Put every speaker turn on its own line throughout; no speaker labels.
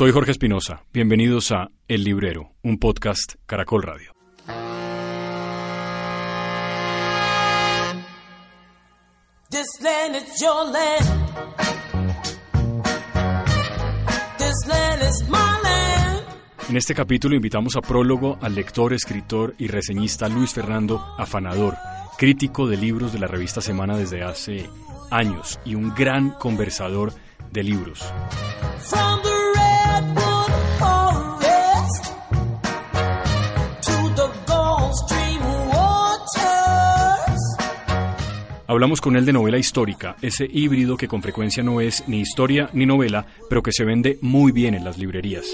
Soy Jorge Espinosa. Bienvenidos a El Librero, un podcast Caracol Radio.
This land is your land. This land is my land.
En este capítulo invitamos a prólogo al lector, escritor y reseñista Luis Fernando Afanador, crítico de libros de la revista Semana desde hace años y un gran conversador de libros.
From
Hablamos con él de novela histórica, ese híbrido que con frecuencia no es ni historia ni novela, pero que se vende muy bien en las librerías.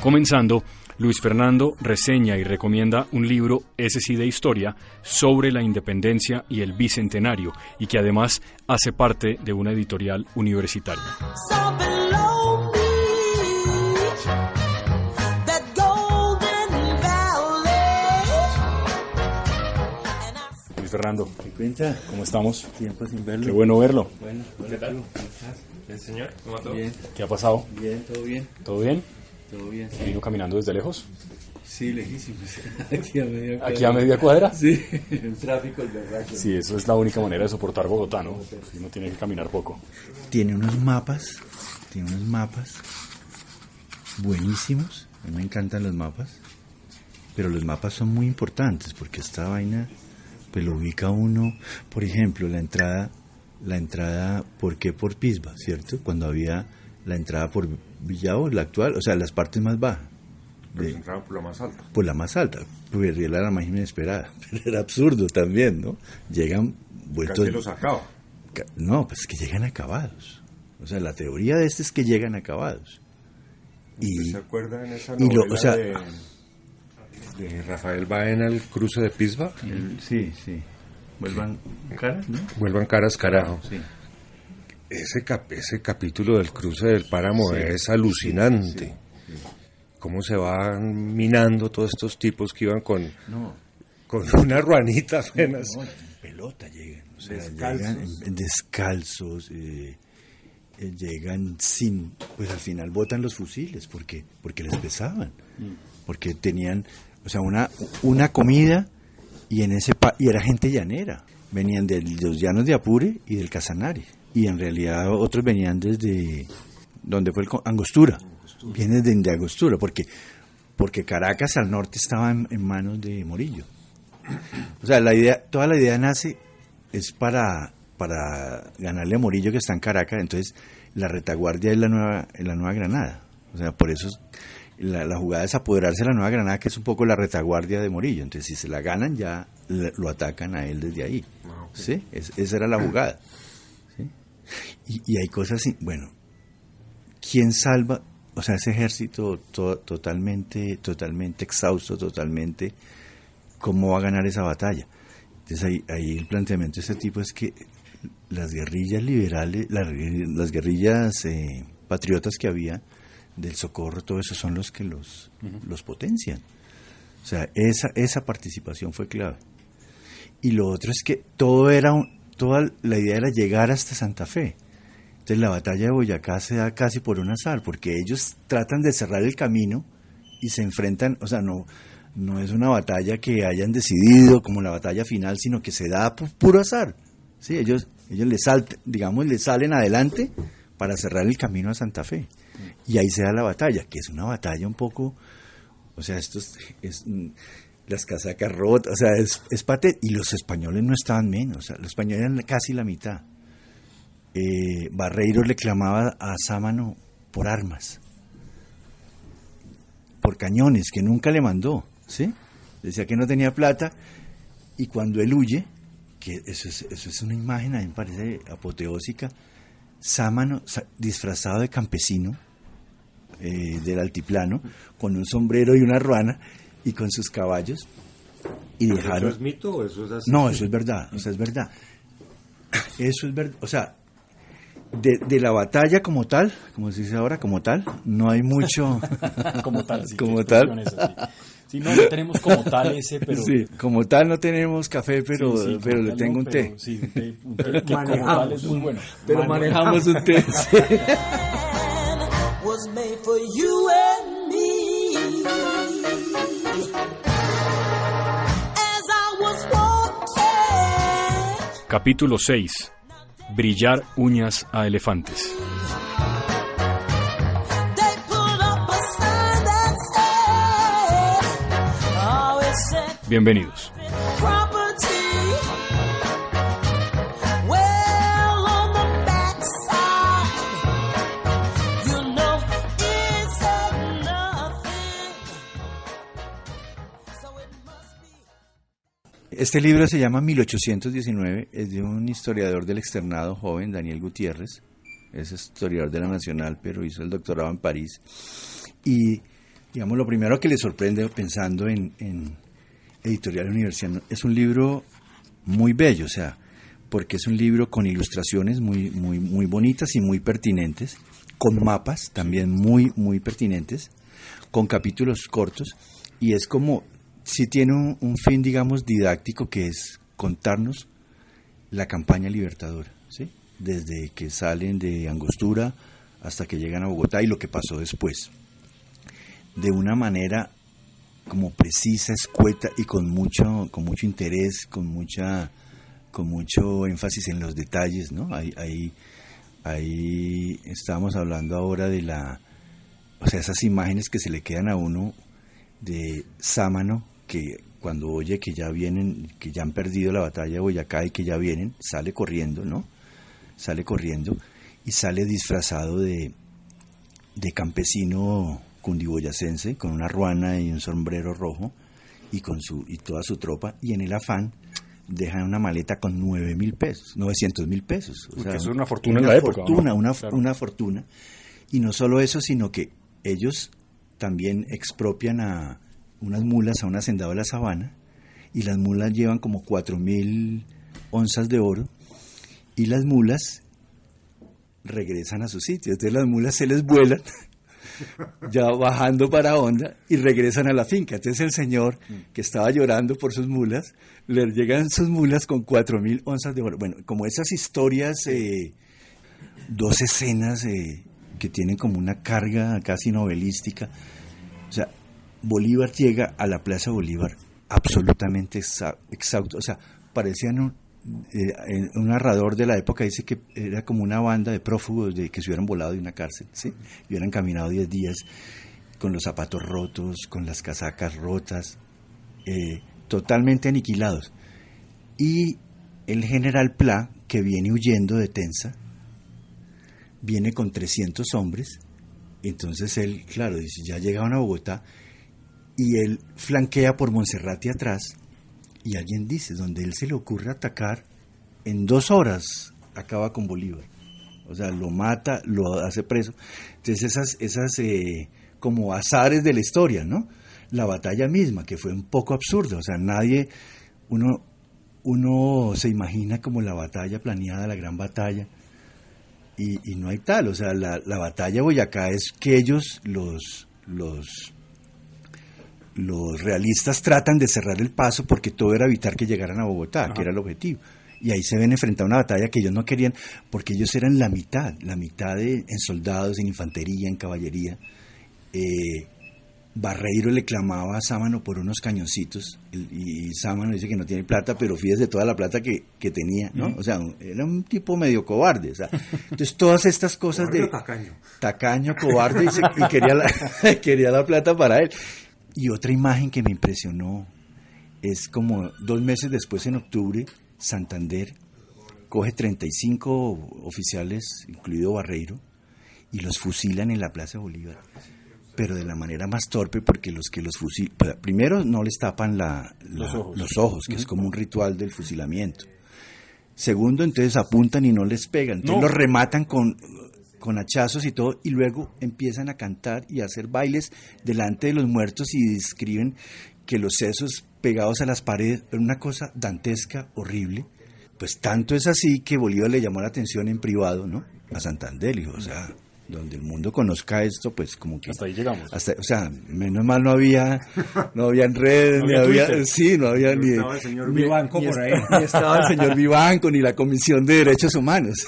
Comenzando, Luis Fernando reseña y recomienda un libro, ese sí de historia, sobre la independencia y el bicentenario, y que además hace parte de una editorial universitaria. Luis Fernando,
¿Qué cuenta?
¿cómo estamos?
Tiempo sin verlo.
Qué bueno verlo.
Bueno, hola,
tal?
¿Cómo estás?
Bien, señor, ¿cómo va todo?
Bien,
¿Qué ha pasado?
bien, todo bien,
¿Todo bien?
Todo bien.
¿Vino caminando desde lejos?
Sí, lejísimos. Aquí a media cuadra.
¿Aquí a media cuadra?
Sí, el tráfico es verdad.
Sí, eso es la única manera de soportar Bogotá, ¿no? Uno tiene que caminar poco.
Tiene unos mapas, tiene unos mapas buenísimos. A mí me encantan los mapas. Pero los mapas son muy importantes porque esta vaina pues lo ubica uno, por ejemplo, la entrada la entrada ¿por qué por Pisba, cierto? Cuando había la entrada por Villavo, la actual, o sea, las partes más bajas.
Entraron por la más alta.
por la más alta. Pues era la más inesperada. Pero era absurdo también, ¿no? Llegan vueltos.
Casi los acaba.
Ca- No, pues que llegan acabados. O sea, la teoría de este es que llegan acabados.
¿Usted
Y
se acuerda en esa
y lo-
novela
o sea-
de, de Rafael Baena, El cruce de Pisba?
sí, sí. Vuelvan caras, ¿no?
Vuelvan caras, carajo.
Sí.
Ese, cap- ese capítulo del cruce del páramo es alucinante. Cómo se van minando todos estos tipos que iban con,
No,
con una ruanita apenas.
no, en pelota llegan. O sea,
Descalzos.
llegan descalzos. eh, eh, llegan sin. Pues al final botan los fusiles porque, porque les pesaban. Porque tenían, o sea, una, una comida y en ese pa- y era gente llanera. Venían de los llanos de Apure y del Casanare. Y en realidad otros venían desde donde fue el Angostura. Vienen de, de Angostura, porque, porque Caracas al norte estaba en, en manos de Morillo. O sea, la idea, toda la idea nace es para, para ganarle a Morillo que está en Caracas, entonces la retaguardia es la nueva, es la nueva Granada. O sea, por eso es- la, la jugada es apoderarse de la nueva Granada, que es un poco la retaguardia de Morillo. Entonces, si se la ganan, ya lo atacan a él desde ahí.
Ah.
¿Sí? Es- esa era la jugada. Y, y hay cosas, así, bueno, ¿quién salva? O sea, ese ejército to- totalmente, totalmente exhausto, totalmente, ¿cómo va a ganar esa batalla? Entonces ahí, ahí el planteamiento de este tipo es que las guerrillas liberales, las, las guerrillas eh, patriotas que había del socorro, todo eso son los que los, los potencian. O sea, esa, esa participación fue clave. Y lo otro es que todo era un- toda la idea era llegar hasta Santa Fe. Entonces la batalla de Boyacá se da casi por un azar, porque ellos tratan de cerrar el camino y se enfrentan, o sea, no, no es una batalla que hayan decidido como la batalla final, sino que se da por puro azar. Sí, ellos, ellos le saltan, digamos, le salen adelante para cerrar el camino a Santa Fe. Y ahí se da la batalla, que es una batalla un poco, o sea, esto es, es, las casacas rotas, o sea, es, es pate- y los españoles no estaban menos, o sea, los españoles eran casi la mitad. Eh, Barreiro le clamaba a Sámano por armas, por cañones, que nunca le mandó, ¿sí? Decía que no tenía plata, y cuando él huye, que eso es, una imagen, a mí me parece apoteósica, Sámano disfrazado de campesino eh, del altiplano, con un sombrero y una ruana, y con sus caballos, y
¿Eso
dejaron...
es mito o eso es así?
No, eso es verdad, o sea, es verdad. Eso es verdad, o sea, de, de la batalla como tal, como se dice ahora, como tal, no hay mucho...
como tal. sí,
Como tal.
sí. No, no tenemos como tal ese, pero...
Sí, como tal no tenemos café, pero,
Sí, sí,
pero le tengo
no,
un té.
pero Sí, un té, un té que como tal es muy bueno.
Pero manejamos un té.
Capítulo 6. Brillar uñas a elefantes.
they
Este libro se llama 1819, es de un historiador del externado joven, Daniel Gutiérrez. Es historiador de la Nacional, pero hizo el doctorado en París. Y, digamos, lo primero que le sorprende pensando en, Editorial Universidad es un libro muy bello, o sea, porque es un libro con ilustraciones muy, muy, muy bonitas y muy pertinentes, con mapas también muy, muy pertinentes, con capítulos cortos, y es como si tiene un, fin, digamos, didáctico, que es contarnos la campaña libertadora, ¿sí? desde que salen de Angostura hasta que llegan a Bogotá y lo que pasó después, de una manera como precisa, escueta y con mucho, con mucho interés, con mucha, con mucho énfasis en los detalles, ¿no? Ahí, ahí, ahí estábamos hablando ahora de la, o sea, esas imágenes que se le quedan a uno de Sámano, que cuando oye que ya vienen, que ya han perdido la batalla de Boyacá y que ya vienen, sale corriendo, ¿no? Sale corriendo y sale disfrazado de, de campesino cundiboyacense, con una ruana y un sombrero rojo y con su y toda su tropa, y en el afán dejan una maleta con nueve mil pesos, 900 mil pesos. O
eso es una fortuna en la época, ¿no?
Fortuna, una,
Claro.
una fortuna. Y no solo eso, sino que ellos también expropian a unas mulas a un hacendado de la sabana, y las mulas llevan como cuatro mil onzas de oro, y las mulas regresan a su sitio. Entonces las mulas se les vuelan, ya bajando para Honda, y regresan a la finca. Entonces el señor que estaba llorando por sus mulas, le llegan sus mulas con cuatro mil onzas de oro. Bueno, como esas historias, eh, dos escenas eh, que tienen como una carga casi novelística. O sea, Bolívar llega a la Plaza Bolívar absolutamente exhausto. O sea, parecían un, eh, eh, un narrador de la época dice que era como una banda de prófugos de que se hubieran volado de una cárcel, ¿sí? Y hubieran caminado 10 días con los zapatos rotos, con las casacas rotas, eh, totalmente aniquilados. Y el general Pla, que viene huyendo de Tensa, viene con 300 hombres, entonces él, claro, dice, ya llegaron a Bogotá, y él flanquea por Monserrate atrás, y alguien dice, donde él se le ocurre atacar, en dos horas acaba con Bolívar. O sea, lo mata, lo hace preso. Entonces esas, esas eh, como azares de la historia, ¿no? La batalla misma, que fue un poco absurda. O sea, nadie, uno, uno se imagina como la batalla planeada, la gran batalla, y, no hay tal. O sea, la, la batalla Boyacá es que ellos, los, los, los realistas, tratan de cerrar el paso porque todo era evitar que llegaran a Bogotá, que era el objetivo. Y ahí se ven enfrentados a una batalla que ellos no querían, porque ellos eran la mitad, la mitad de, en soldados, en infantería, en caballería. Eh, Barreiro le clamaba a Sámano por unos cañoncitos y Sámano dice que no tiene plata, pero fíjese toda la plata que, que tenía, ¿no? O sea, un- era un tipo medio cobarde. O sea, entonces todas estas cosas de
tacaño.
tacaño, cobarde y, se- y quería, la, quería la plata para él. Y otra imagen que me impresionó es como dos meses después, en octubre, Santander coge 35 oficiales, incluido Barreiro, y los fusilan en la Plaza Bolívar. Pero de la manera más torpe, porque los que los fusilan, primero no les tapan la- la-
Los ojos.
los ojos, que es como un ritual del fusilamiento. Segundo, entonces apuntan y no les pegan. Entonces
No.
los rematan con, con hachazos y todo, y luego empiezan a cantar y a hacer bailes delante de los muertos y describen que los sesos pegados a las paredes, era una cosa dantesca, horrible. Pues tanto es así que Bolívar le llamó la atención en privado, ¿no? A Santander, dijo, o sea, donde el mundo conozca esto, pues como que...
Hasta ahí llegamos.
Hasta, o sea, menos mal no había, no había en redes,
No
ni
había
sí, no había ni...
estaba el señor
ni-
Vivanco
ni
por ahí.
Ni estaba el señor Vivanco, ni la Comisión de Derechos Humanos.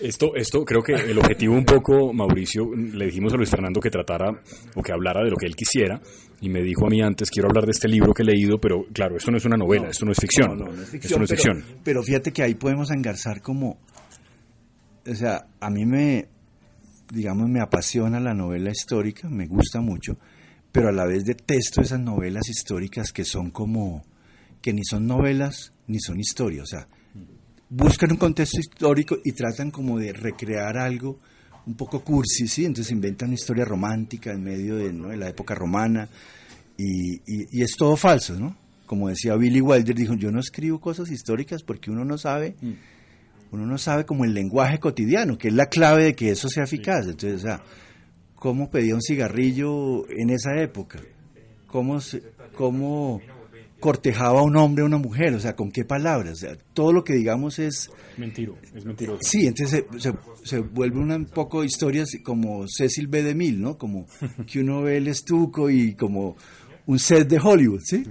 Esto, esto creo que el objetivo un poco, Mauricio, le dijimos a Luis Fernando que tratara o que hablara de lo que él quisiera y me dijo a mí antes, quiero hablar de este libro que he leído, pero claro, esto no es una novela, esto no es ficción.
No, no, no es ficción,
Esto no es
pero,
ficción.
pero fíjate que ahí podemos engarzar como, o sea, a mí me, digamos, me apasiona la novela histórica, me gusta mucho, pero a la vez detesto esas novelas históricas que son como, que ni son novelas ni son historias, o sea, buscan un contexto histórico y tratan como de recrear algo un poco cursi, ¿sí? Entonces inventan una historia romántica en medio de, ¿no? de la época romana y, y- y es todo falso, ¿no? Como decía Billy Wilder, dijo, yo no escribo cosas históricas porque uno no sabe, uno no sabe como el lenguaje cotidiano, que es la clave de que eso sea eficaz. Entonces, o sea, ¿cómo pedía un cigarrillo en esa época? ¿Cómo, se- cómo cortejaba un hombre a una mujer? O sea, ¿con qué palabras? O sea, todo lo que digamos es...
Mentiro, es mentiroso.
Sí, entonces se, se- se vuelve una, un poco historias como Cecil B. DeMille, ¿no? Como que uno ve el estuco y como un set de Hollywood, ¿sí?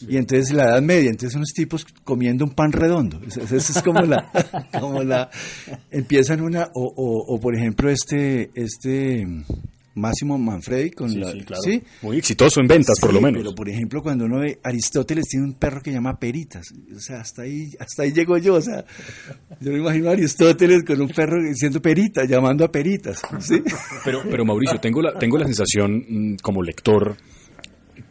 Y entonces la Edad Media, entonces unos tipos comiendo un pan redondo. Eso, eso es como la, como la, empiezan una, o, o, o, por ejemplo este, este Máximo Manfredi con
Sí,
la,
sí, claro.
¿sí?
Muy exitoso en ventas, por lo menos.
Pero por ejemplo, cuando uno ve Aristóteles tiene un perro que llama Peritas, o sea, hasta ahí, hasta ahí llego yo, o sea, yo me imagino a Aristóteles con un perro diciendo Peritas, llamando a Peritas, ¿sí?
Pero, pero Mauricio, tengo la, tengo la sensación mm, como lector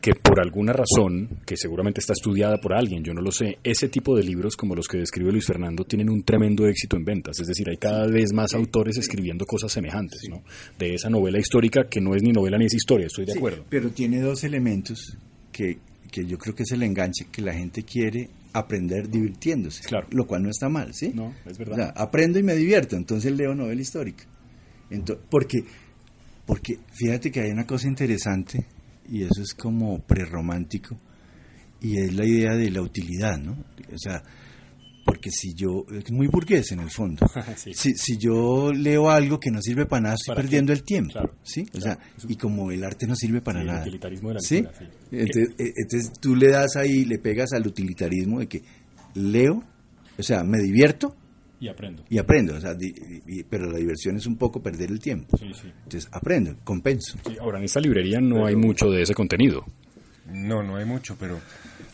que por alguna razón, que seguramente está estudiada por alguien, yo no lo sé, ese tipo de libros como los que describe Luis Fernando tienen un tremendo éxito en ventas. Es decir, hay cada vez más autores escribiendo cosas semejantes, ¿no? De esa novela histórica que no es ni novela ni es historia, estoy de
Sí,
acuerdo.
pero tiene dos elementos que, que yo creo que es el enganche, que la gente quiere aprender divirtiéndose,
Claro.
lo cual no está mal, ¿sí?
No, es verdad.
O sea, aprendo y me divierto, entonces leo novela histórica. Ento- porque, porque fíjate que hay una cosa interesante, y eso es como prerromántico, y es la idea de la utilidad, ¿no? O sea, porque si yo, es muy burgués en el fondo,
Sí.
si, si yo leo algo que no sirve para nada, estoy
¿Para qué?
perdiendo el tiempo,
Claro,
¿sí? O
claro.
sea, y como el arte no sirve para
Sí, el
nada.
utilitarismo de la
¿Sí?
lectura.
Entonces, eh, entonces tú le das ahí, le pegas al utilitarismo de que leo, o sea, me divierto
Y aprendo.
y aprendo, o sea, di- pero la diversión es un poco perder el tiempo.
Sí, sí.
Entonces, aprendo, compenso.
Sí, Ahora, en esta librería no hay mucho de ese contenido.
No, no hay mucho, pero,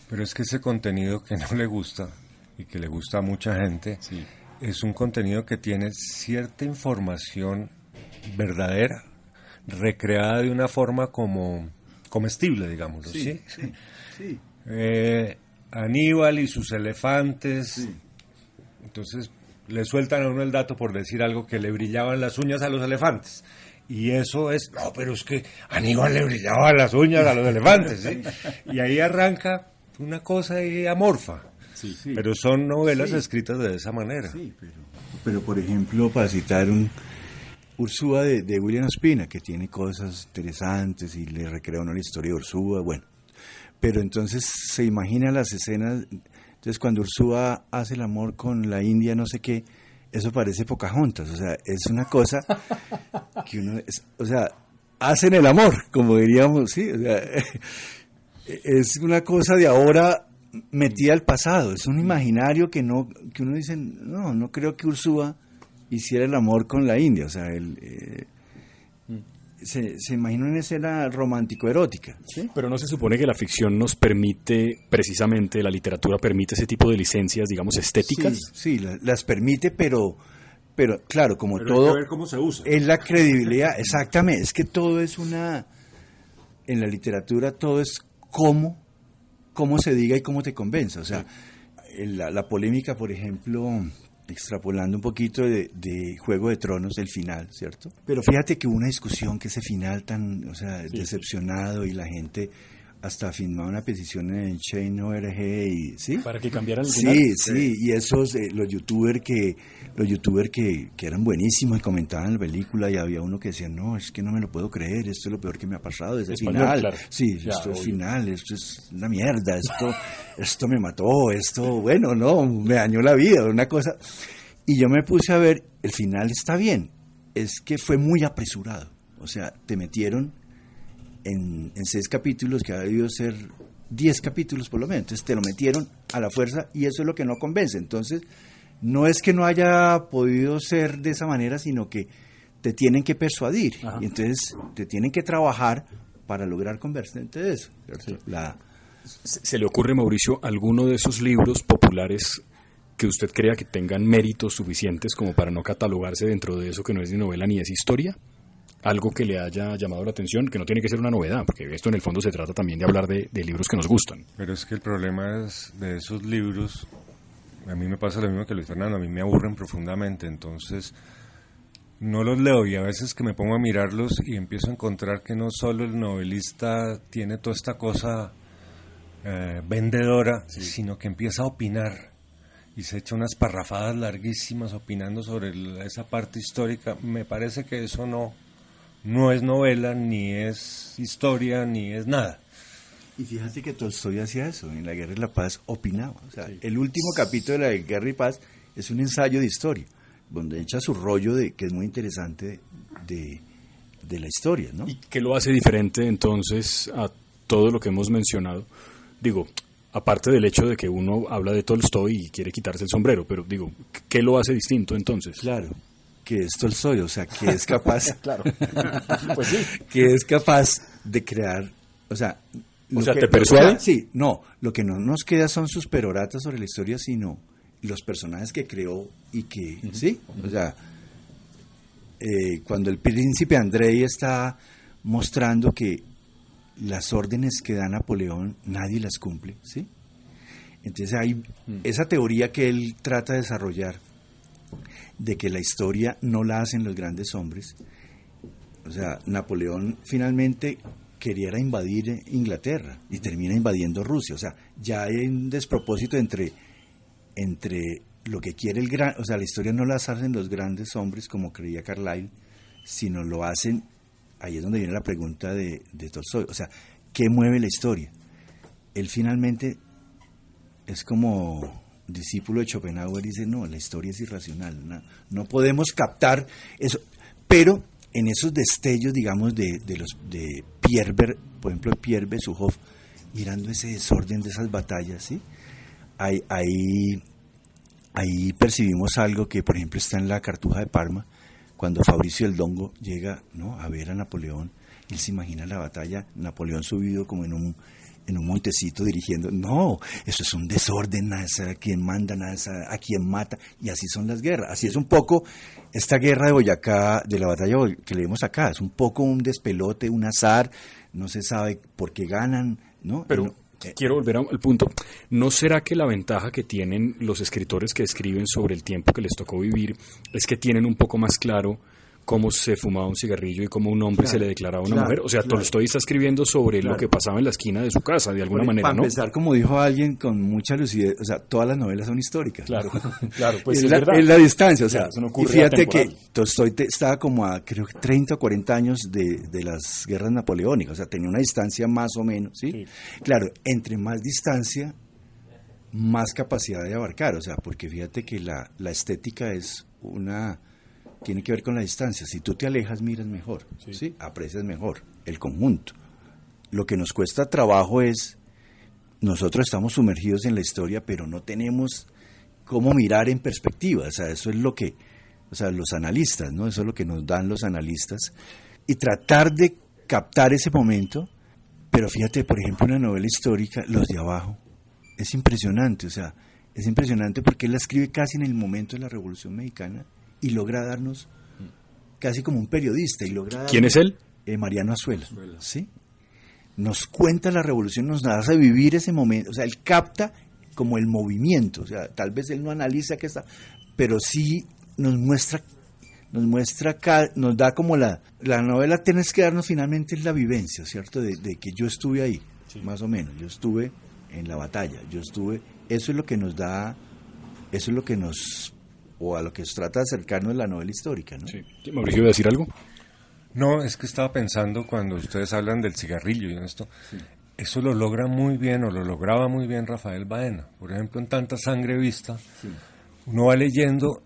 pero es que ese contenido que no le gusta y que le gusta a mucha gente
Sí.
es un contenido que tiene cierta información verdadera, recreada de una forma como comestible, digámoslo. Sí,
sí.
Eh, Aníbal y sus elefantes. Entonces le sueltan a uno el dato por decir algo que le brillaban las uñas a los elefantes. Y eso es, no, pero es que Aníbal le brillaban las uñas a los elefantes. ¿sí? Y ahí arranca una cosa ahí amorfa.
Sí.
Pero son novelas
Sí.
escritas de esa manera.
Sí, pero, pero por ejemplo, para citar un Ursúa de, de William Ospina, que tiene cosas interesantes y le recrea una la historia de Ursúa, bueno. Pero entonces se imagina las escenas, entonces cuando Ursúa hace el amor con la India, no sé qué, eso parece Pocahontas, o sea, es una cosa que uno, es- o sea, hacen el amor, como diríamos, sí, o sea, es una cosa de ahora metida al pasado, es un imaginario que no que uno dice, no, no creo que Ursúa hiciera el amor con la India, o sea, él eh, se, se imagina una escena romántico-erótica, ¿sí?
Pero no se supone que la ficción nos permite, precisamente, la literatura permite ese tipo de licencias, digamos, estéticas.
Sí, sí, la- las permite, pero, pero claro, como
Pero hay
todo
que ver cómo se usa.
es la credibilidad, exactamente, es que todo es una, en la literatura todo es cómo, cómo se diga y cómo te convenza, o sea, en la, la polémica, por ejemplo, extrapolando un poquito de, de Juego de Tronos, el final, ¿cierto? Pero fíjate que hubo una discusión que ese final tan, o sea, decepcionado y la gente hasta firmaba una petición en Chain.org y, ¿sí?
Para que cambiaran el final.
Sí, sí, y esos, eh, los youtubers que, los youtubers que, que eran buenísimos y comentaban la película y había uno que decía, no, es que no me lo puedo creer, esto es lo peor que me ha pasado, ese
Español,
final.
claro.
Sí,
Ya,
esto es
obvio.
final, esto es una mierda, esto, esto me mató, esto, bueno, no, me dañó la vida, una cosa. Y yo me puse a ver, el final está bien, es que fue muy apresurado. O sea, te metieron en, en seis capítulos que ha debido ser diez capítulos por lo menos. Entonces te lo metieron a la fuerza y eso es lo que no convence. Entonces, no es que no haya podido ser de esa manera, sino que te tienen que persuadir. Y entonces te tienen que trabajar para lograr convencerte de eso. La,
¿Se se le ocurre, Mauricio, alguno de esos libros populares que usted crea que tengan méritos suficientes como para no catalogarse dentro de eso que no es ni novela ni es historia? Algo que le haya llamado la atención, que no tiene que ser una novedad, porque esto en el fondo se trata también de hablar de, de libros que nos gustan.
Pero es que el problema es de esos libros, a mí me pasa lo mismo que Luis Fernando, a mí me aburren profundamente, entonces no los leo y a veces que me pongo a mirarlos y empiezo a encontrar que no solo el novelista tiene toda esta cosa eh, vendedora, sino que empieza a opinar y se echa unas parrafadas larguísimas opinando sobre el- esa parte histórica. Me parece que eso no, no es novela, ni es historia, ni es nada.
Y fíjate que Tolstoy hacía eso, en La Guerra y la Paz opinaba. O sea, el último capítulo de La Guerra y Paz es un ensayo de historia, donde echa su rollo de que es muy interesante de, de la historia, ¿no?
¿Y qué lo hace diferente entonces a todo lo que hemos mencionado? Digo, aparte del hecho de que uno habla de Tolstoy y quiere quitarse el sombrero, pero digo, ¿qué lo hace distinto entonces?
Claro, que es Tolstoy, o sea, que es capaz,
Claro. Pues sí.
que es capaz de crear, o sea, lo
sea,
que-
¿te persuade?
o sí, no, lo que no nos queda son sus peroratas sobre la historia, sino los personajes que creó y que, sí, o sea, eh, cuando el príncipe Andrei está mostrando que las órdenes que da Napoleón nadie las cumple, ¿sí? Entonces hay esa teoría que él trata de desarrollar de que la historia no la hacen los grandes hombres. O sea, Napoleón finalmente quería invadir Inglaterra y termina invadiendo Rusia. O sea, ya hay un despropósito entre, entre lo que quiere el gran... O sea, la historia no la hacen los grandes hombres como creía Carlyle, sino lo hacen... Ahí es donde viene la pregunta de, de Tolstoy. O sea, ¿qué mueve la historia? Él finalmente es como discípulo de Schopenhauer dice, no, la historia es irracional, no, no podemos captar eso, pero en esos destellos, digamos, de, de los de Pierre, Ber- por ejemplo, Pierre Besuhoff, mirando ese desorden de esas batallas, ¿sí? Ahí, ahí, ahí percibimos algo que, por ejemplo, está en la Cartuja de Parma, cuando Fabricio el Dongo llega ¿no? a ver a Napoleón, él se imagina la batalla, Napoleón subido como en un en un montecito dirigiendo. No, eso es un desorden, es a quien manda, nada es a, a quien mata, y así son las guerras. Así es un poco esta guerra de Boyacá, de la batalla que leemos acá, es un poco un despelote, un azar, no se sabe por qué ganan, ¿no?
Pero
No, eh,
quiero volver al punto. ¿No será que la ventaja que tienen los escritores que escriben sobre el tiempo que les tocó vivir es que tienen un poco más claro cómo se fumaba un cigarrillo y cómo un hombre
Claro,
se le declaraba a una
claro,
mujer? O sea,
claro.
Tolstoy está escribiendo sobre lo que pasaba en la esquina de su casa, de alguna manera,
para
¿no?
empezar, como dijo alguien con mucha lucidez, o sea, todas las novelas son históricas.
Claro, claro, pues
es,
es
la,
verdad.
es la distancia, o sea,
Claro, eso no
y fíjate que. Tolstoy te- estaba como a, creo que 30 o 40 años de, de las guerras napoleónicas, o sea, tenía una distancia más o menos, ¿sí?
Sí.
Claro, entre más distancia, más capacidad de abarcar, o sea, porque fíjate que la, la estética es una, tiene que ver con la distancia, si tú te alejas, miras mejor, ¿sí? Aprecias mejor el conjunto. Lo que nos cuesta trabajo es nosotros estamos sumergidos en la historia, pero no tenemos cómo mirar en perspectiva. O sea, eso es lo que, o sea, los analistas, ¿no? Eso es lo que nos dan los analistas. Y tratar de captar ese momento, pero fíjate, por ejemplo, en la novela histórica, Los de Abajo, es impresionante, o sea, es impresionante porque él la escribe casi en el momento de la Revolución Mexicana y logra darnos casi como un periodista y logra
¿Quién es él?
eh, Mariano Azuela, ¿sí? Nos cuenta la revolución, nos hace vivir ese momento, o sea, él capta como el movimiento, o sea, tal vez él no analiza qué está, pero sí nos muestra, nos muestra, nos da como la, la novela tienes que darnos finalmente la vivencia, ¿cierto? De, de que yo estuve ahí, más o menos, yo estuve en la batalla, yo estuve, eso es lo que nos da, eso es lo que nos, o a lo que se trata de acercarnos la novela histórica, ¿no?
Sí. Mauricio, ¿iba a decir algo?
No, es que estaba pensando cuando ustedes hablan del cigarrillo y esto, eso lo logra muy bien o lo lograba muy bien Rafael Baena. Por ejemplo, en Tanta Sangre Vista, uno va leyendo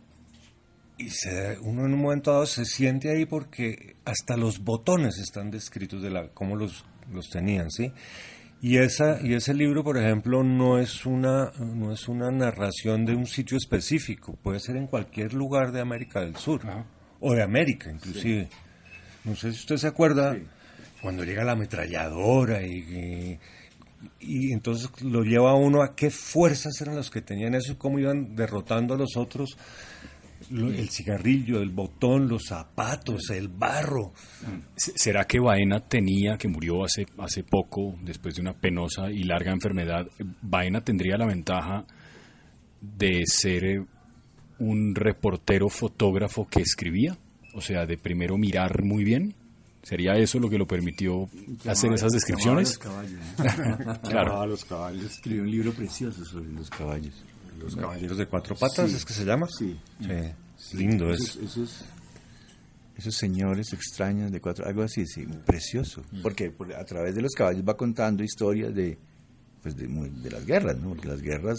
y se, uno en un momento dado se siente ahí porque hasta los botones están descritos de la cómo los, los tenían, ¿sí? Y esa y ese libro, por ejemplo, no es una no es una narración de un sitio específico, puede ser en cualquier lugar de América del Sur o de América inclusive. No sé si usted se acuerda cuando llega la ametralladora y, y, y entonces lo lleva a uno a qué fuerzas eran los que tenían eso y cómo iban derrotando a los otros lo- el cigarrillo, el botón, los zapatos, el barro.
¿Será que Baena tenía, que murió hace, hace poco, después de una penosa y larga enfermedad, Baena tendría la ventaja de ser eh, un reportero fotógrafo que escribía? O sea, de primero mirar muy bien. ¿Sería eso lo que lo permitió hacer esas descripciones?
claro. a los caballos. Escribió un libro precioso sobre los caballos.
Los caballeros de cuatro patas,
Sí.
¿es que se llama?
Sí.
Sí. Lindo
Esos,
es.
esos, esos señores extraños de cuatro, algo así, sí, precioso. Porque por- a través de los caballos va contando historias de, pues de, las guerras, ¿no? Porque las guerras,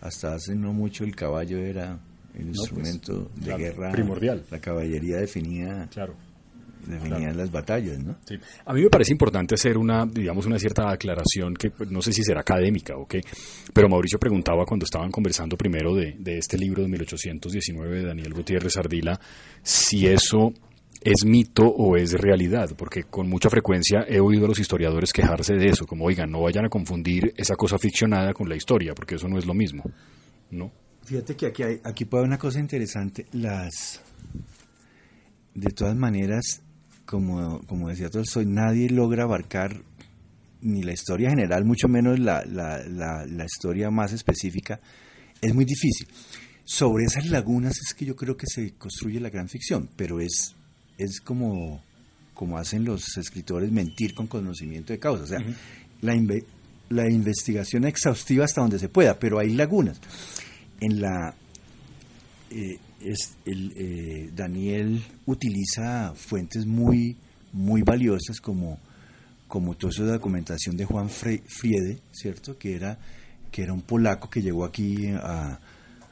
hasta hace no mucho, el caballo era el instrumento de guerra
primordial.
La caballería definía,
Claro.
Definía las batallas, ¿no?
Sí. A mí me parece importante hacer una, digamos, una cierta aclaración que pues, no sé si será académica o qué, pero Mauricio preguntaba cuando estaban conversando primero de, de este libro de 1819 de Daniel Gutiérrez Ardila, si eso es mito o es realidad, porque con mucha frecuencia he oído a los historiadores quejarse de eso, como, oigan, no vayan a confundir esa cosa ficcionada con la historia, porque eso no es lo mismo, ¿no?
Fíjate que aquí, hay, aquí puede haber una cosa interesante. Las. De todas maneras, como, como decía Tolstoy, nadie logra abarcar ni la historia general, mucho menos la, la, la, la historia más específica. Es muy difícil. Sobre esas lagunas es que yo creo que se construye la gran ficción, pero es, es como, como hacen los escritores mentir con conocimiento de causa. O sea, la, inve- la investigación exhaustiva hasta donde se pueda, pero hay lagunas en la eh, es el, eh, Daniel utiliza fuentes muy muy valiosas como como toda esa documentación de Juan Friede, ¿cierto? Que era que era un polaco que llegó aquí a,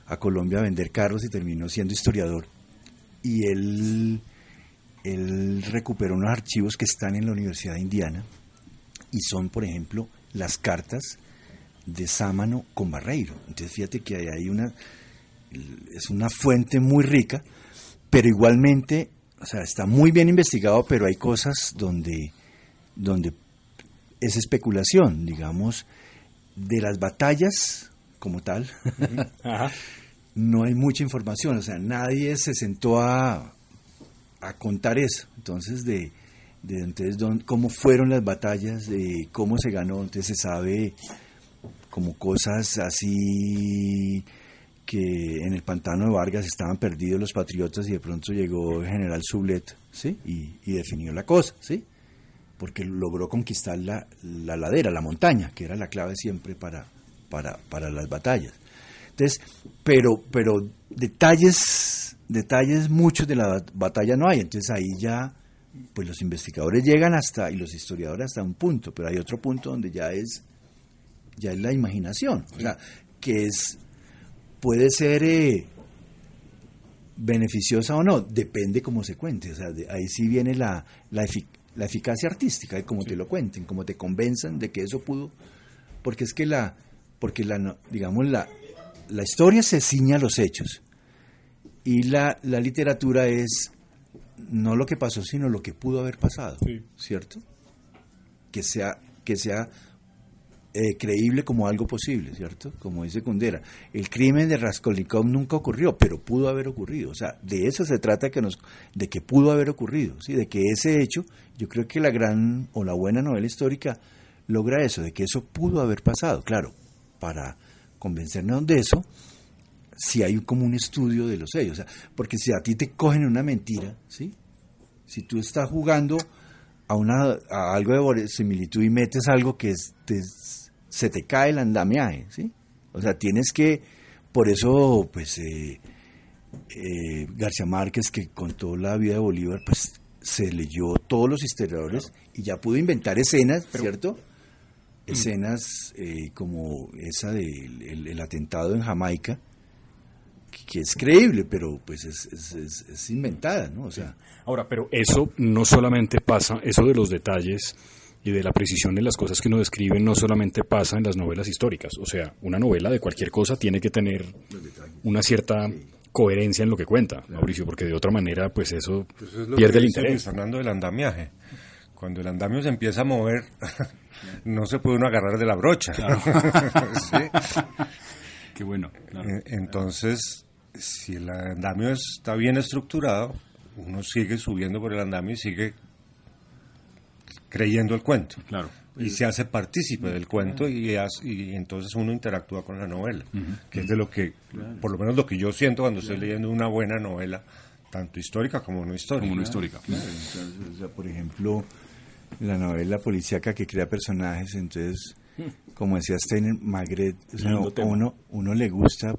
a Colombia a vender carros y terminó siendo historiador. Y él él recuperó unos archivos que están en la Universidad de Indiana y son, por ejemplo, las cartas de Sámano con Barreiro. Entonces fíjate que hay una, es una fuente muy rica, pero igualmente, o sea, está muy bien investigado, pero hay cosas donde, donde es especulación, digamos, de las batallas como tal, no hay mucha información, o sea, nadie se sentó a, a contar eso. Entonces, de, de entonces, don- cómo fueron las batallas, de cómo se ganó, entonces se sabe como cosas así que en el pantano de Vargas estaban perdidos los patriotas y de pronto llegó el general Sublet, ¿sí? Y, y definió la cosa, ¿sí? Porque logró conquistar la, la ladera, la montaña, que era la clave siempre para, para, para las batallas. Entonces, pero, pero detalles, detalles muchos de la bat- batalla no hay. Entonces ahí ya, pues los investigadores llegan hasta, y los historiadores hasta un punto, pero hay otro punto donde ya es, ya es la imaginación. O sea, que es, puede ser eh, beneficiosa o no, depende cómo se cuente. O sea, de- ahí sí viene la, la, efic- la eficacia artística, de cómo te lo cuenten, cómo te convenzan de que eso pudo, porque es que la, porque la, digamos, la, la historia se ciña a los hechos y la, la literatura es no lo que pasó, sino lo que pudo haber pasado, ¿cierto? Que sea, que sea eh, creíble como algo posible, ¿cierto? Como dice Kundera. El crimen de Raskolnikov nunca ocurrió, pero pudo haber ocurrido. O sea, de eso se trata que nos, de que pudo haber ocurrido, ¿sí? De que ese hecho, yo creo que la gran o la buena novela histórica logra eso, de que eso pudo haber pasado. Claro, para convencernos de eso, si hay como un estudio de los hechos. O sea, porque si a ti te cogen una mentira, ¿sí? Si tú estás jugando a, una, algo de verosimilitud y metes algo que es- te- se te cae el andamiaje, ¿sí? O sea, tienes que, por eso, pues, eh, eh, García Márquez, que contó la vida de Bolívar, pues, se leyó todos los historiadores y ya pudo inventar escenas, ¿cierto? Escenas eh, como esa del el- el atentado en Jamaica, que es creíble, pero pues es, es, es- es inventada, ¿no? O sea,
Ahora, pero eso no solamente pasa, eso de los detalles y de la precisión de las cosas que uno describe no solamente pasa en las novelas históricas. O sea, una novela de cualquier cosa tiene que tener una cierta coherencia en lo que cuenta, Mauricio, porque de otra manera, pues eso
Pues es
pierde el interés.
Fernando del andamiaje. Cuando el andamio se empieza a mover, no se puede uno agarrar de la brocha. ¿Sí?
Qué bueno.
Entonces, si el andamio está bien estructurado, uno sigue subiendo por el andamio y sigue creyendo el cuento.
Claro.
Y se hace partícipe del cuento y, entonces uno interactúa con la novela, que es de lo que, por lo menos lo que yo siento cuando estoy leyendo una buena novela, tanto histórica como no histórica.
Como una histórica.
entonces, o sea, por ejemplo, la novela policíaca que crea personajes, entonces, como decía Steiner, Magret, o sea, uno, uno le gusta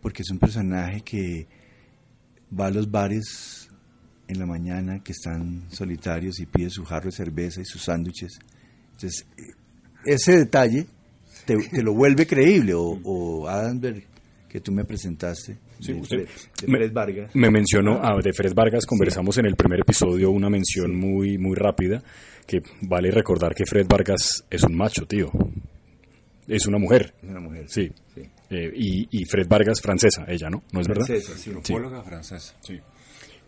porque es un personaje que va a los bares en la mañana que están solitarios y pide su jarro de cerveza y sus sándwiches. Entonces, eh, ese detalle te, te lo vuelve creíble. O, o Adamberg, que tú me presentaste,
Sí,
de,
usted-
Fred, de Fred Vargas.
Me mencionó, ah, de Fred Vargas conversamos en el primer episodio una mención muy, muy rápida, que vale recordar que Fred Vargas es un macho, tío. Es una mujer.
Es una mujer.
Sí.
Sí.
Eh, y, y Fred Vargas, francesa, ella, ¿no? ¿No es verdad?
Francesa, sí.
Antropóloga francesa.
Sí.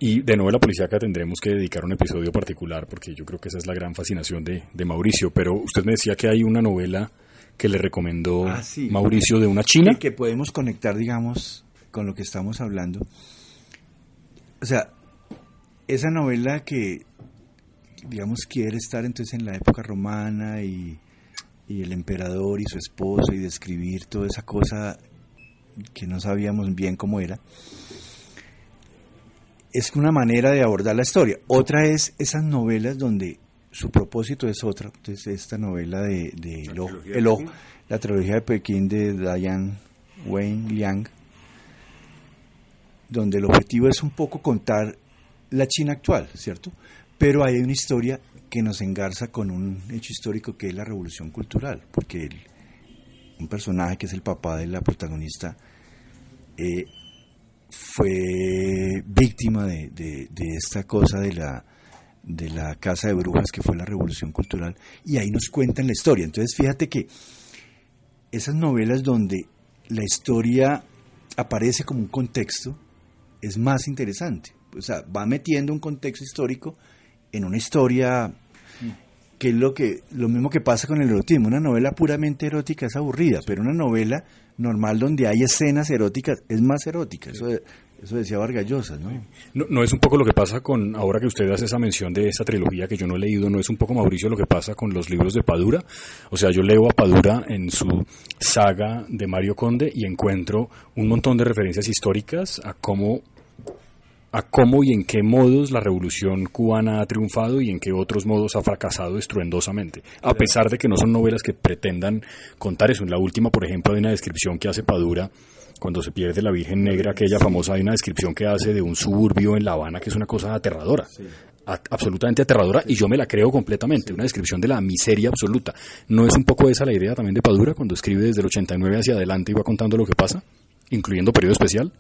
Y de novela policíaca tendremos que dedicar un episodio particular, porque yo creo que esa es la gran fascinación de, de Mauricio. Pero usted me decía que hay una novela que le recomendó
Ah, sí.
Mauricio de una china.
que, que podemos conectar, digamos, con lo que estamos hablando. O sea, esa novela que, digamos, quiere estar entonces en la época romana y, y el emperador y su esposo y describir toda esa cosa que no sabíamos bien cómo era, es una manera de abordar la historia. Otra es esas novelas donde su propósito es otra. Entonces, esta novela de, de El Ojo- El la trilogía de Pekín de Diane Wayne Liang, donde el objetivo es un poco contar la China actual, ¿cierto? Pero hay una historia que nos engarza con un hecho histórico que es la revolución cultural, porque el- un personaje que es el papá de la protagonista eh, fue víctima de, de- de esta cosa de la, de la casa de brujas que fue la revolución cultural y ahí nos cuentan la historia. Entonces fíjate que esas novelas donde la historia aparece como un contexto es más interesante. O sea, va metiendo un contexto histórico en una historia que es lo que lo mismo que pasa con el erotismo. Una novela puramente erótica es aburrida, pero una novela normal donde hay escenas eróticas es más erótica. Eso, eso decía Vargas Llosa, ¿no?
No, no es un poco lo que pasa con, ahora que usted hace esa mención de esa trilogía que yo no he leído, no es un poco, Mauricio, lo que pasa con los libros de Padura. O sea, yo leo a Padura en su saga de Mario Conde y encuentro un montón de referencias históricas a cómo a cómo y en qué modos la revolución cubana ha triunfado y en qué otros modos ha fracasado estruendosamente. A pesar de que no son novelas que pretendan contar eso. En la última, por ejemplo, hay una descripción que hace Padura cuando se pierde la Virgen Negra, aquella famosa, hay una descripción que hace de un suburbio en La Habana que es una cosa aterradora. Absolutamente aterradora y yo me la creo completamente, una descripción de la miseria absoluta. ¿No es un poco esa la idea también de Padura cuando escribe desde el 89 hacia adelante y va contando lo que pasa, incluyendo periodo especial?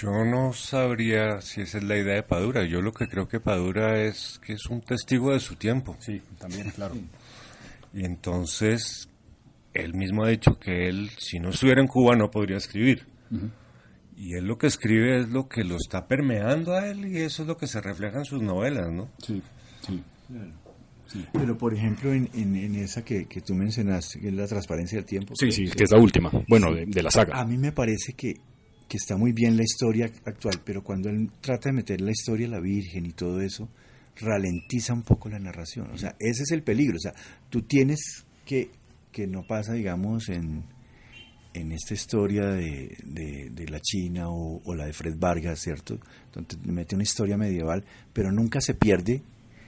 Yo no sabría si esa es la idea de Padura. Yo lo que creo que Padura es que es un testigo de su tiempo.
Sí, también, claro.
Y entonces, él mismo ha dicho que él, si no estuviera en Cuba, no podría escribir. Y él lo que escribe es lo que lo está permeando a él y eso es lo que se refleja en sus novelas, ¿no?
Sí, sí.
Pero por ejemplo en, en- en esa que, que tú mencionaste, que es la transparencia del tiempo.
Sí, sí, que es la última, bueno, de, de la saga.
A mí me parece que, que está muy bien la historia actual, pero cuando él trata de meter la historia la Virgen y todo eso, ralentiza un poco la narración. O sea, ese es el peligro. O sea, tú tienes que, que no pasa, digamos, en, en esta historia de, de- de la China o, o la de Fred Vargas, ¿cierto? Donde te mete una historia medieval, pero nunca se pierde.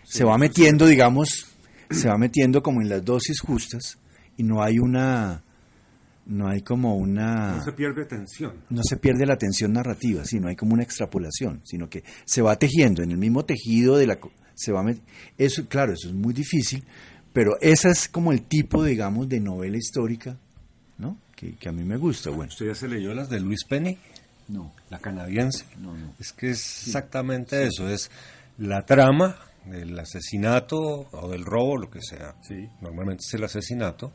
se va metiendo, digamos, se va metiendo como en las dosis justas y no hay una, no hay como una
No se pierde tensión.
no se pierde la tensión narrativa, sino hay como una extrapolación, sino que se va tejiendo en el mismo tejido de la co- se va met- eso claro, eso es muy difícil, pero ese es como el tipo digamos de novela histórica, ¿no? que, que a mí me gusta. Bueno,
¿Usted ya se leyó las de Luis Penny?
no,
La canadiense.
No, no.
Es que es exactamente eso, es la trama del asesinato o del robo, lo que sea.
Sí.
Normalmente es el asesinato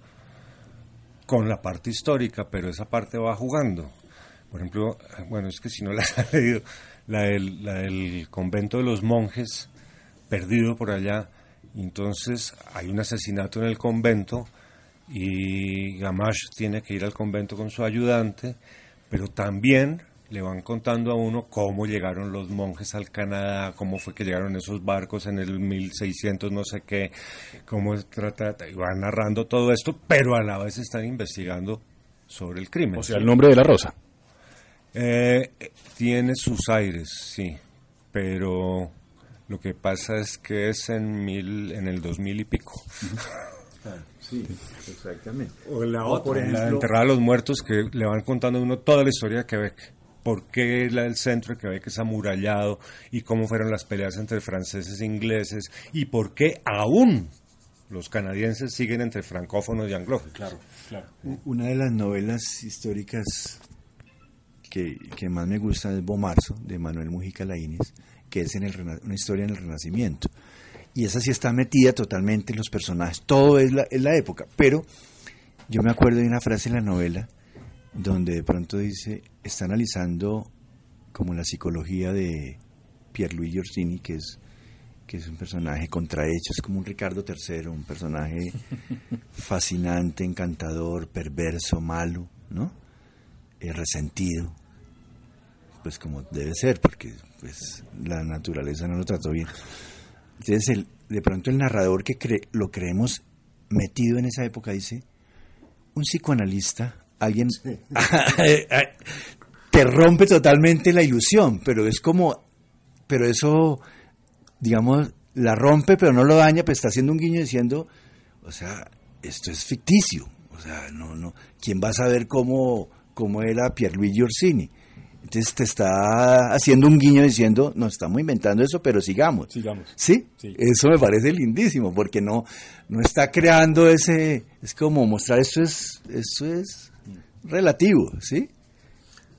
con la parte histórica, pero esa parte va jugando. Por ejemplo, bueno, es que si no la has leído, la del, la del convento de los monjes, perdido por allá, entonces hay un asesinato en el convento y Gamache tiene que ir al convento con su ayudante, pero también le van contando a uno cómo llegaron los monjes al Canadá, cómo fue que llegaron esos barcos en el 1600 no sé qué, cómo trata, y van narrando todo esto, pero a la vez están investigando sobre el crimen.
O sea, el nombre de la rosa.
Eh, tiene sus aires, sí, pero lo que pasa es que es en mil, en el 2000 y pico.
sí, exactamente.
O la
O, por
otra, la de
ejemplo-
enterrar a los muertos que le van contando a uno toda la historia de Quebec. ¿Por qué la- el centro de Quebec es amurallado? ¿Y cómo fueron las peleas entre franceses e ingleses? ¿Y por qué aún los canadienses siguen entre francófonos y anglófonos? Claro,
claro.
Una de las novelas históricas que, que más me gustan es Bomarzo, de Manuel Mujica Laínez, que es en el, una historia en el Renacimiento. Y esa sí está metida totalmente en los personajes, todo es la, es la época. Pero yo me acuerdo de una frase en la novela donde de pronto dice, está analizando como la psicología de Pierluigi Orsini, que es que es un personaje contrahecho, es como un Ricardo III, un personaje fascinante, encantador, perverso, malo, ¿no? Eh, resentido, pues como debe ser, porque pues la naturaleza no lo trató bien. Entonces, el, de pronto el narrador que cre- lo creemos metido en esa época dice, un psicoanalista, alguien te rompe totalmente la ilusión, pero es como, pero eso, digamos, la rompe, pero no lo daña, pues está haciendo un guiño diciendo, o sea, esto es ficticio, o sea, no, no, ¿quién va a saber cómo, cómo era Pierluigi Orsini? Entonces te está haciendo un guiño diciendo, no estamos inventando eso, pero sigamos.
Sigamos.
¿Sí?
Sí.
Eso me parece lindísimo, porque no, no está creando ese, es como mostrar esto es, esto es relativo, ¿sí?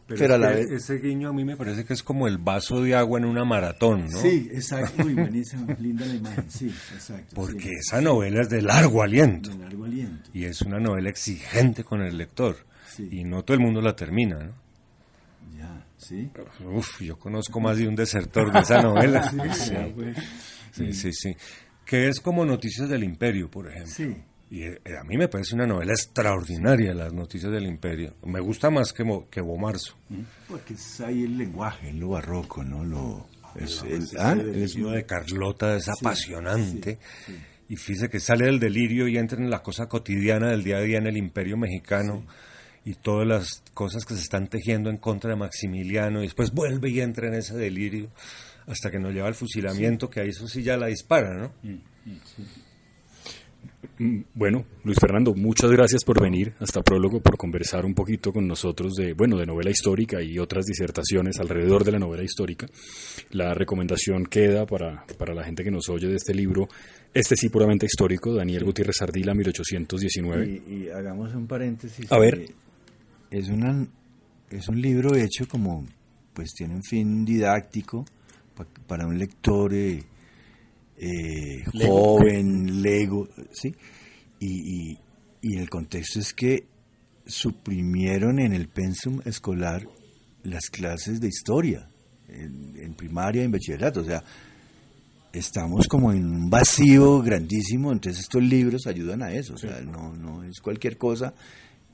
Pero a la
es que
vez-
ese guiño a mí me parece que es como el vaso de agua en una maratón, ¿no?
Sí, exacto, muy buenísimo, linda la imagen, sí, exacto.
Porque esa novela es de largo aliento.
De largo aliento.
Y es una novela exigente con el lector.
Sí.
Y no todo el mundo la termina, ¿no?
Ya, sí.
Uf, yo conozco más de un desertor de esa novela. sí, sí, sí, sí. Que es como Noticias del Imperio, por ejemplo.
Sí.
Y eh, a mí me parece una novela extraordinaria, Las Noticias del Imperio. Me gusta más que, Mo- que Bomarzo.
Porque es ahí el lenguaje, lo barroco, ¿no? Lo, es, el,
El
¿ah?
delirio de Carlota es apasionante. Y fíjese que sale del delirio y entra en la cosa cotidiana del día a día en el imperio mexicano y todas las cosas que se están tejiendo en contra de Maximiliano y después vuelve y entra en ese delirio hasta que nos lleva al fusilamiento que ahí eso sí ya la dispara, ¿no?
Mm, Bueno, Luis Fernando, muchas gracias por venir hasta Prólogo, por conversar un poquito con nosotros de, bueno, de novela histórica y otras disertaciones alrededor de la novela histórica. La recomendación queda para, para la gente que nos oye de este libro, este sí puramente histórico, Daniel Gutiérrez Ardila, 1819.
Y, y hagamos un paréntesis.
A ver.
que Es, una, es un libro hecho como, pues tiene un fin didáctico pa- para un lector eh, eh, joven, lego, ¿sí? Y, y, y el contexto es que suprimieron en el pensum escolar las clases de historia, en, en primaria y en bachillerato, o sea, estamos como en un vacío grandísimo, entonces estos libros ayudan a eso, o sea, no, no es cualquier cosa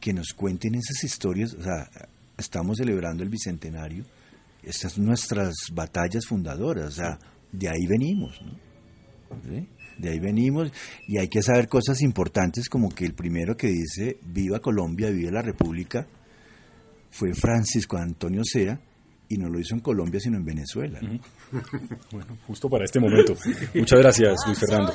que nos cuenten esas historias, o sea, estamos celebrando el bicentenario, estas son nuestras batallas fundadoras, o sea, de ahí venimos, ¿no? ¿Sí? De ahí venimos y hay que saber cosas importantes como que el primero que dice viva Colombia, viva la República, fue Francisco Antonio Sea y no lo hizo en Colombia sino en Venezuela. ¿no?
Bueno, justo para este momento. Muchas gracias, Luis Fernando.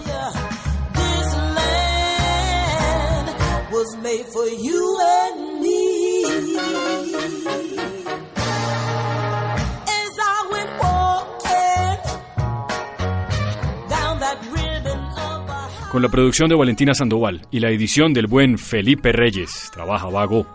Con la producción de Valentina Sandoval y la edición del buen Felipe Reyes. Trabaja vago.